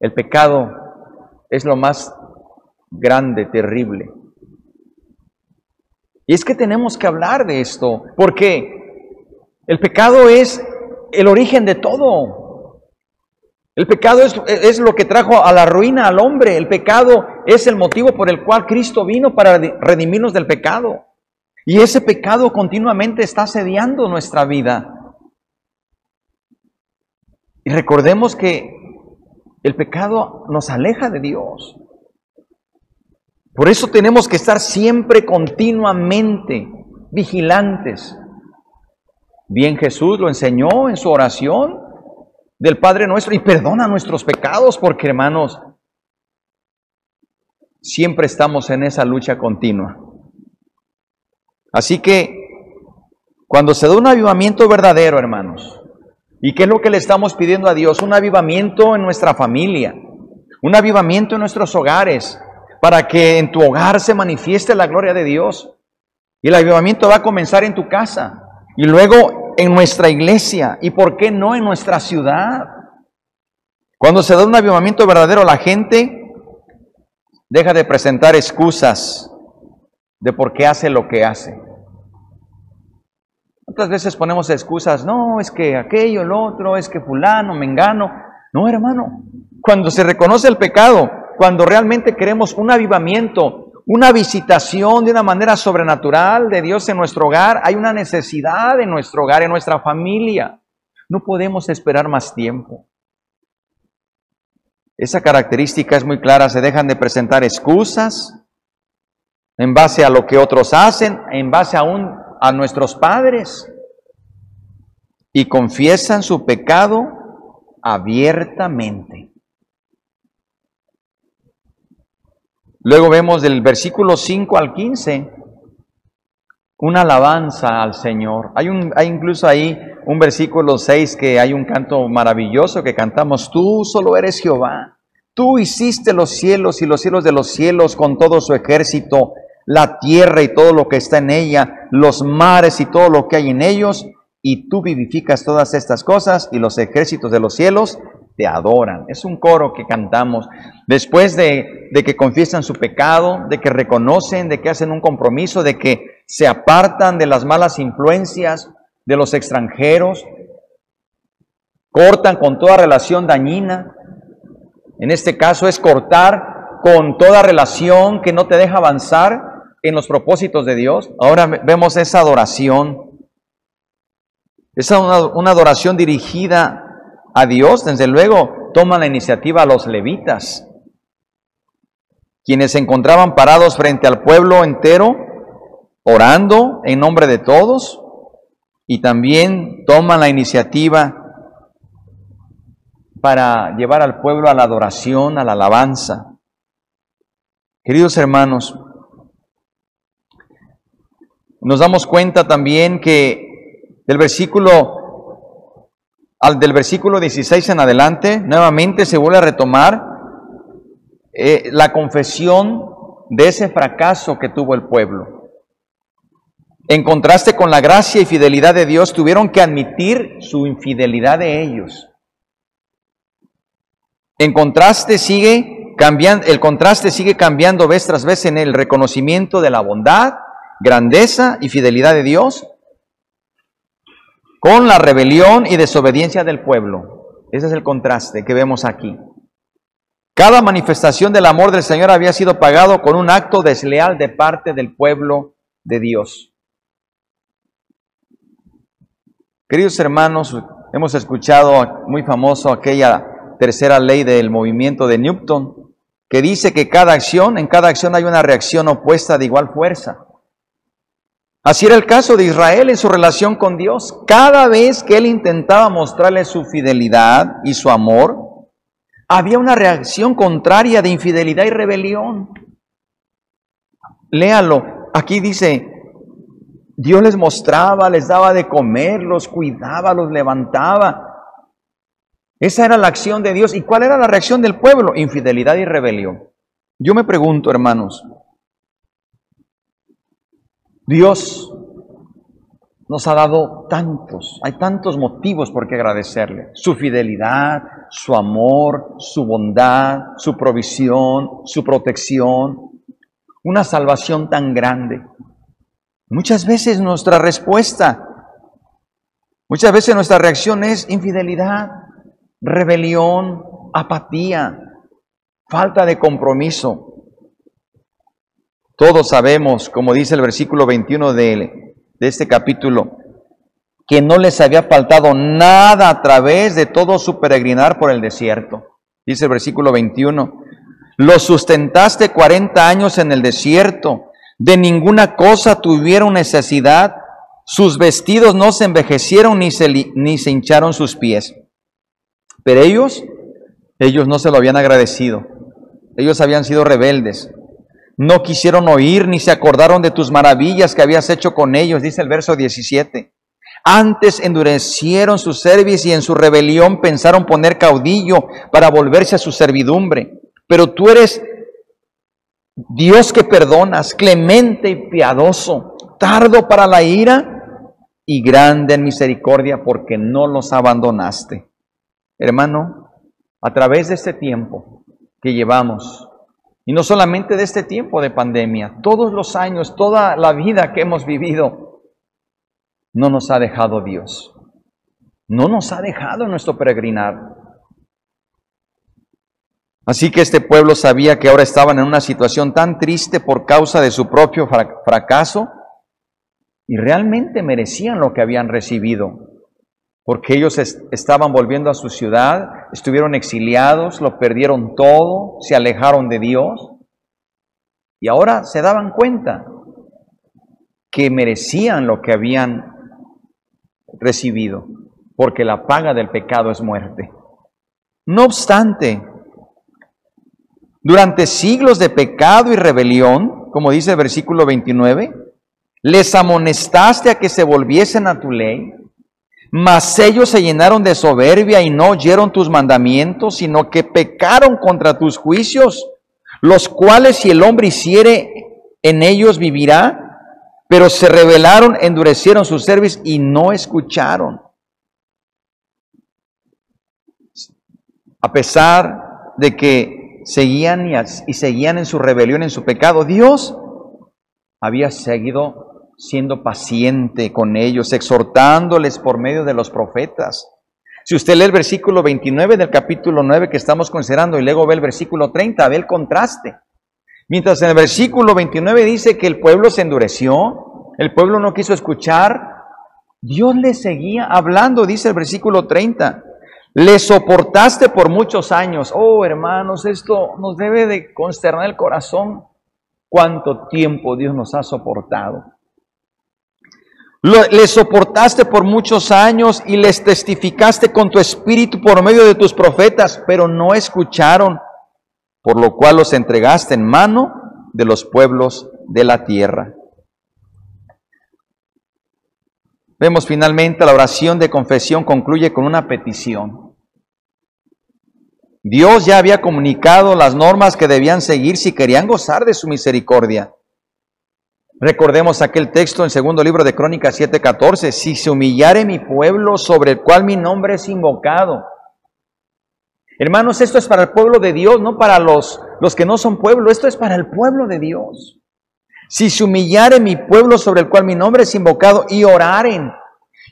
El pecado es lo más grande, terrible. Y es que tenemos que hablar de esto, porque el pecado es el origen de todo. El pecado es, lo que trajo a la ruina al hombre. El pecado es el motivo por el cual Cristo vino para redimirnos del pecado. Y ese pecado continuamente está asediando nuestra vida. Y recordemos que el pecado nos aleja de Dios. Por eso tenemos que estar siempre continuamente vigilantes. Bien Jesús lo enseñó en su oración del Padre nuestro y perdona nuestros pecados porque hermanos, siempre estamos en esa lucha continua. Así que cuando se da un avivamiento verdadero, hermanos, ¿y qué es lo que le estamos pidiendo a Dios? Un avivamiento en nuestra familia, un avivamiento en nuestros hogares, para que en tu hogar se manifieste la gloria de Dios. Y el avivamiento va a comenzar en tu casa y luego en nuestra iglesia y por qué no en nuestra ciudad. Cuando se da un avivamiento verdadero, la gente deja de presentar excusas de por qué hace lo que hace. Otras veces ponemos excusas, no, es que aquello, el otro, es que fulano, mengano. No, hermano, cuando se reconoce el pecado, cuando realmente queremos un avivamiento, una visitación de una manera sobrenatural de Dios en nuestro hogar. Hay una necesidad en nuestro hogar, en nuestra familia. No podemos esperar más tiempo. Esa característica es muy clara. Se dejan de presentar excusas en base a lo que otros hacen, en base aún a nuestros padres. Y confiesan su pecado abiertamente. Luego vemos del versículo 5 al 15 una alabanza al Señor. Hay, un, hay incluso ahí un versículo 6 que hay un canto maravilloso que cantamos, tú solo eres Jehová, tú hiciste los cielos y los cielos de los cielos con todo su ejército, la tierra y todo lo que está en ella, los mares y todo lo que hay en ellos, y tú vivificas todas estas cosas y los ejércitos de los cielos te adoran. Es un coro que cantamos después de, que confiesan su pecado, de que reconocen, de que hacen un compromiso, de que se apartan de las malas influencias de los extranjeros, cortan con toda relación dañina. En este caso es cortar con toda relación que no te deja avanzar en los propósitos de Dios. Ahora vemos esa adoración. Esa una, adoración dirigida a Dios, desde luego, toma la iniciativa a los levitas, quienes se encontraban parados frente al pueblo entero, orando en nombre de todos, y también toman la iniciativa para llevar al pueblo a la adoración, a la alabanza. Queridos hermanos, nos damos cuenta también que del versículo al del versículo 16 en adelante, nuevamente se vuelve a retomar eh, la confesión de ese fracaso que tuvo el pueblo. En contraste con la gracia y fidelidad de Dios, tuvieron que admitir su infidelidad de ellos. En contraste sigue cambiando, el contraste sigue cambiando vez tras vez en el reconocimiento de la bondad, grandeza y fidelidad de Dios con la rebelión y desobediencia del pueblo. Ese es el contraste que vemos aquí. Cada manifestación del amor del Señor había sido pagado con un acto desleal de parte del pueblo de Dios. Queridos hermanos, hemos escuchado muy famoso aquella tercera ley del movimiento de Newton, que dice que cada acción, en cada acción hay una reacción opuesta de igual fuerza. Así era el caso de Israel en su relación con Dios. Cada vez que él intentaba mostrarle su fidelidad y su amor, había una reacción contraria de infidelidad y rebelión. Léalo. Aquí dice, Dios les mostraba, les daba de comer, los cuidaba, los levantaba. Esa era la acción de Dios. ¿Y cuál era la reacción del pueblo? Infidelidad y rebelión. Yo me pregunto, hermanos, Dios nos ha dado tantos, hay tantos motivos por qué agradecerle. Su fidelidad, su amor, su bondad, su provisión, su protección, una salvación tan grande. Muchas veces nuestra respuesta, muchas veces nuestra reacción es infidelidad, rebelión, apatía, falta de compromiso. Todos sabemos, como dice el versículo 21 de, este capítulo, que no les había faltado nada a través de todo su peregrinar por el desierto. Dice el versículo 21, los sustentaste 40 años en el desierto, de ninguna cosa tuvieron necesidad, sus vestidos no se envejecieron ni se, ni se hincharon sus pies. Pero ellos, ellos no se lo habían agradecido. Ellos habían sido rebeldes. No quisieron oír ni se acordaron de tus maravillas que habías hecho con ellos, dice el verso 17. Antes endurecieron su cerviz y en su rebelión pensaron poner caudillo para volverse a su servidumbre. Pero tú eres Dios que perdonas, clemente y piadoso, tardo para la ira y grande en misericordia porque no los abandonaste. Hermano, a través de este tiempo que llevamos, y no solamente de este tiempo de pandemia, todos los años, toda la vida que hemos vivido, no nos ha dejado Dios. No nos ha dejado nuestro peregrinar. Así que este pueblo sabía que ahora estaban en una situación tan triste por causa de su propio fracaso y realmente merecían lo que habían recibido, porque ellos estaban volviendo a su ciudad, estuvieron exiliados, lo perdieron todo, se alejaron de Dios y ahora se daban cuenta que merecían lo que habían recibido, porque la paga del pecado es muerte. No obstante, durante siglos de pecado y rebelión, como dice el versículo 29, les amonestaste a que se volviesen a tu ley, mas ellos se llenaron de soberbia y no oyeron tus mandamientos, sino que pecaron contra tus juicios, los cuales si el hombre hiciere en ellos vivirá, pero se rebelaron, endurecieron su cerviz y no escucharon. A pesar de que seguían y seguían en su rebelión, en su pecado, Dios había seguido siendo paciente con ellos, exhortándoles por medio de los profetas. Si usted lee el versículo 29 del capítulo 9 que estamos considerando y luego ve el versículo 30, ve el contraste. Mientras en el versículo 29 dice que el pueblo se endureció, el pueblo no quiso escuchar, Dios le seguía hablando, dice el versículo 30. Le soportaste por muchos años. Oh, hermanos, esto nos debe de consternar el corazón. Cuánto tiempo Dios nos ha soportado. Le soportaste por muchos años y les testificaste con tu espíritu por medio de tus profetas, pero no escucharon por lo cual los entregaste en mano de los pueblos de la tierra. Vemos finalmente la oración de confesión concluye con una petición. Dios ya había comunicado las normas que debían seguir si querían gozar de su misericordia. Recordemos aquel texto en segundo libro de Crónicas 7:14, si se humillare mi pueblo sobre el cual mi nombre es invocado, Hermanos, esto es para el pueblo de Dios, no para los, los que no son pueblo, esto es para el pueblo de Dios. Si se humillare mi pueblo sobre el cual mi nombre es invocado y oraren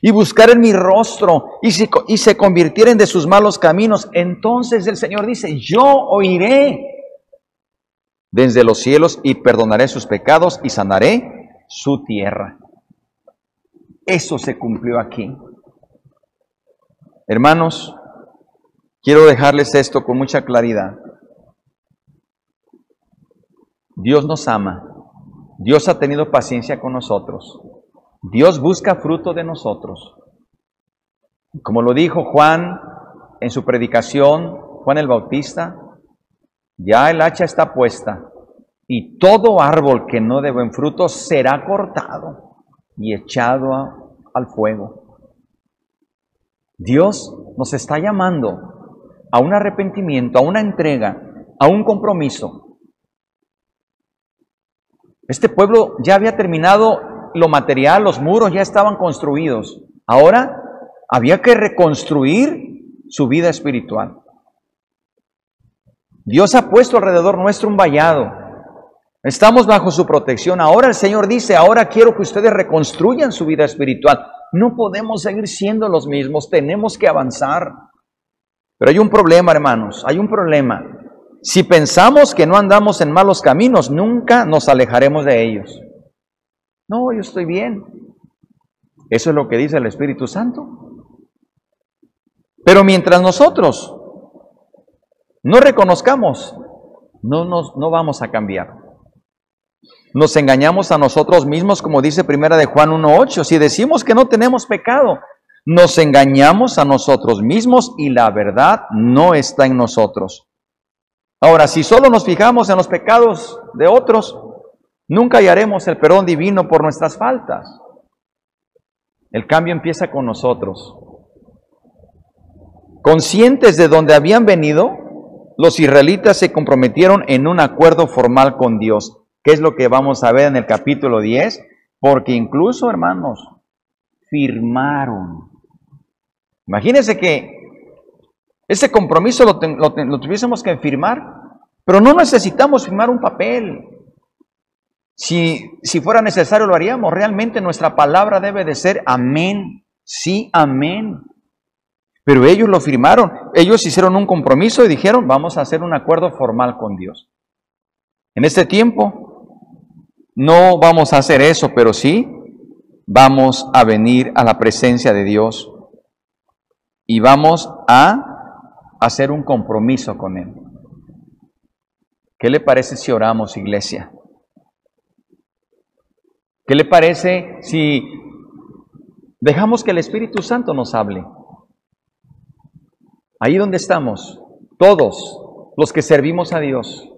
y buscaren mi rostro y se, y se convirtieren de sus malos caminos, entonces el Señor dice, yo oiré desde los cielos y perdonaré sus pecados y sanaré su tierra. Eso se cumplió aquí. Hermanos, Quiero dejarles esto con mucha claridad. Dios nos ama. Dios ha tenido paciencia con nosotros. Dios busca fruto de nosotros. Como lo dijo Juan en su predicación, Juan el Bautista, ya el hacha está puesta y todo árbol que no dé buen fruto será cortado y echado al fuego. Dios nos está llamando a un arrepentimiento, a una entrega, a un compromiso. Este pueblo ya había terminado lo material, los muros ya estaban construidos. Ahora había que reconstruir su vida espiritual. Dios ha puesto alrededor nuestro un vallado. Estamos bajo su protección. Ahora el Señor dice, ahora quiero que ustedes reconstruyan su vida espiritual. No podemos seguir siendo los mismos, tenemos que avanzar. Pero hay un problema, hermanos, hay un problema. Si pensamos que no andamos en malos caminos, nunca nos alejaremos de ellos. No, yo estoy bien. Eso es lo que dice el Espíritu Santo. Pero mientras nosotros no reconozcamos, no, nos, no vamos a cambiar. Nos engañamos a nosotros mismos, como dice Primera de Juan 1.8. Si decimos que no tenemos pecado, nos engañamos a nosotros mismos y la verdad no está en nosotros. Ahora, si solo nos fijamos en los pecados de otros, nunca hallaremos el perdón divino por nuestras faltas. El cambio empieza con nosotros. Conscientes de donde habían venido, los israelitas se comprometieron en un acuerdo formal con Dios. ¿Qué es lo que vamos a ver en el capítulo 10? Porque incluso, hermanos, firmaron. Imagínense que ese compromiso lo, tuviésemos que firmar, pero no necesitamos firmar un papel. Si, si fuera necesario lo haríamos. Realmente nuestra palabra debe de ser amén. Sí, amén. Pero ellos lo firmaron. Ellos hicieron un compromiso y dijeron, vamos a hacer un acuerdo formal con Dios. En este tiempo no vamos a hacer eso, pero sí vamos a venir a la presencia de Dios y vamos a hacer un compromiso con Él. ¿Qué le parece si oramos, iglesia? ¿Qué le parece si dejamos que el Espíritu Santo nos hable? Ahí donde estamos, todos los que servimos a Dios,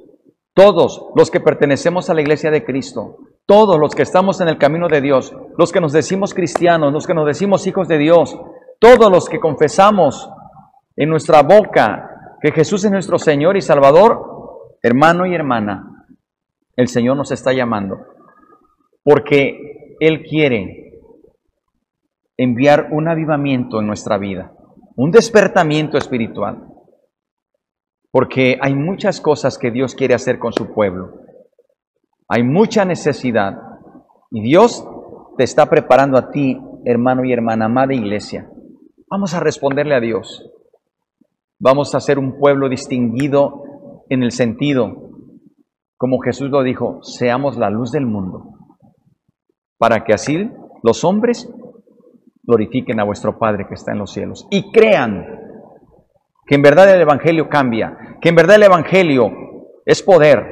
todos los que pertenecemos a la iglesia de Cristo, todos los que estamos en el camino de Dios, los que nos decimos cristianos, los que nos decimos hijos de Dios, todos los que confesamos en nuestra boca que Jesús es nuestro Señor y Salvador, hermano y hermana, el Señor nos está llamando, porque Él quiere enviar un avivamiento en nuestra vida, un despertamiento espiritual, porque hay muchas cosas que Dios quiere hacer con su pueblo, hay mucha necesidad, y Dios te está preparando a ti, hermano y hermana, amada iglesia. Vamos a responderle a Dios. Vamos a ser un pueblo distinguido en el sentido, como Jesús lo dijo, seamos la luz del mundo, para que así los hombres glorifiquen a vuestro Padre que está en los cielos y crean que en verdad el Evangelio cambia, que en verdad el Evangelio es poder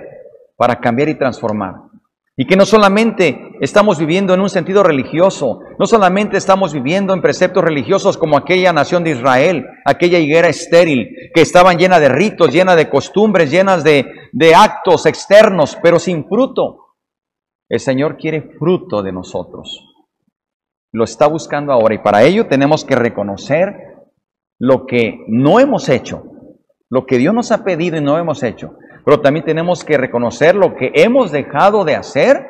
para cambiar y transformar. Y que no solamente estamos viviendo en un sentido religioso, no solamente estamos viviendo en preceptos religiosos como aquella nación de Israel, aquella higuera estéril, que estaban llena de ritos, llena de costumbres, llenas de, de actos externos, pero sin fruto. El Señor quiere fruto de nosotros. Lo está buscando ahora. Y para ello tenemos que reconocer lo que no hemos hecho, lo que Dios nos ha pedido y no hemos hecho. Pero también tenemos que reconocer lo que hemos dejado de hacer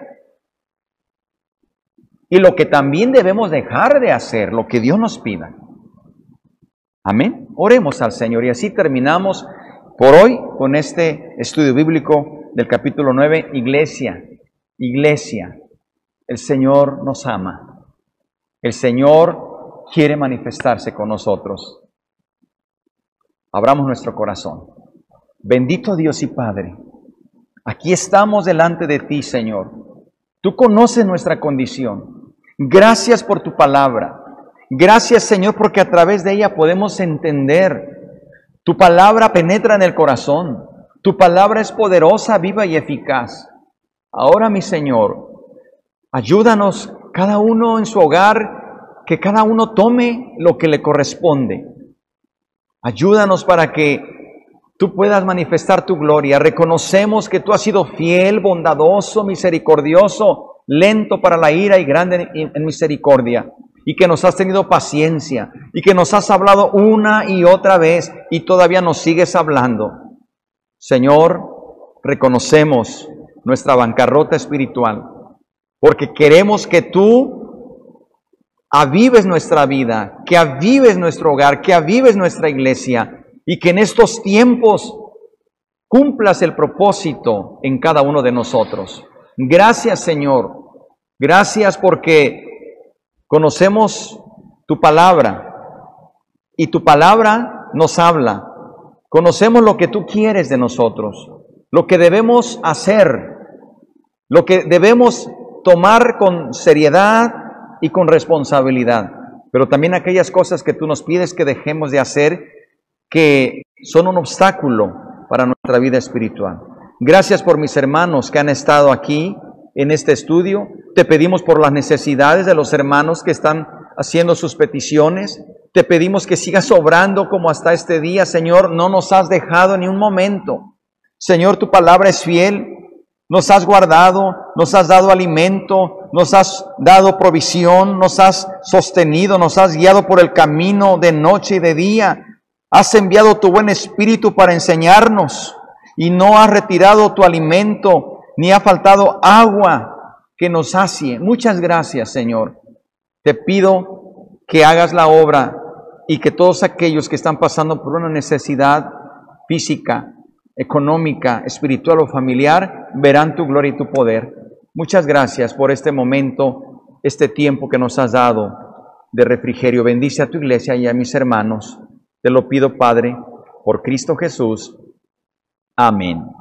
y lo que también debemos dejar de hacer, lo que Dios nos pida. Amén. Oremos al Señor. Y así terminamos por hoy con este estudio bíblico del capítulo 9, Iglesia, Iglesia, el Señor nos ama, el Señor quiere manifestarse con nosotros. Abramos nuestro corazón. Bendito Dios y Padre, aquí estamos delante de ti, Señor. Tú conoces nuestra condición. Gracias por tu palabra. Gracias, Señor, porque a través de ella podemos entender. Tu palabra penetra en el corazón. Tu palabra es poderosa, viva y eficaz. Ahora, mi Señor, ayúdanos cada uno en su hogar, que cada uno tome lo que le corresponde. Ayúdanos para que tú puedas manifestar tu gloria. Reconocemos que tú has sido fiel, bondadoso, misericordioso, lento para la ira y grande en misericordia. Y que nos has tenido paciencia y que nos has hablado una y otra vez y todavía nos sigues hablando. Señor, reconocemos nuestra bancarrota espiritual porque queremos que tú avives nuestra vida, que avives nuestro hogar, que avives nuestra iglesia y que en estos tiempos cumplas el propósito en cada uno de nosotros. Gracias Señor, gracias porque conocemos tu palabra y tu palabra nos habla Conocemos lo que tú quieres de nosotros, lo que debemos hacer, lo que debemos tomar con seriedad y con responsabilidad, pero también aquellas cosas que tú nos pides que dejemos de hacer que son un obstáculo para nuestra vida espiritual. Gracias por mis hermanos que han estado aquí en este estudio. Te pedimos por las necesidades de los hermanos que están haciendo sus peticiones. Te pedimos que sigas obrando como hasta este día, Señor. No nos has dejado ni un momento. Señor, tu palabra es fiel. Nos has guardado, nos has dado alimento, nos has dado provisión, nos has sostenido, nos has guiado por el camino de noche y de día. Has enviado tu buen espíritu para enseñarnos y no has retirado tu alimento, ni ha faltado agua que nos sacie. Muchas gracias, Señor. Te pido que hagas la obra y que todos aquellos que están pasando por una necesidad física, económica, espiritual o familiar, verán tu gloria y tu poder. Muchas gracias por este momento, este tiempo que nos has dado de refrigerio. Bendice a tu iglesia y a mis hermanos. Te lo pido, Padre, por Cristo Jesús. Amén.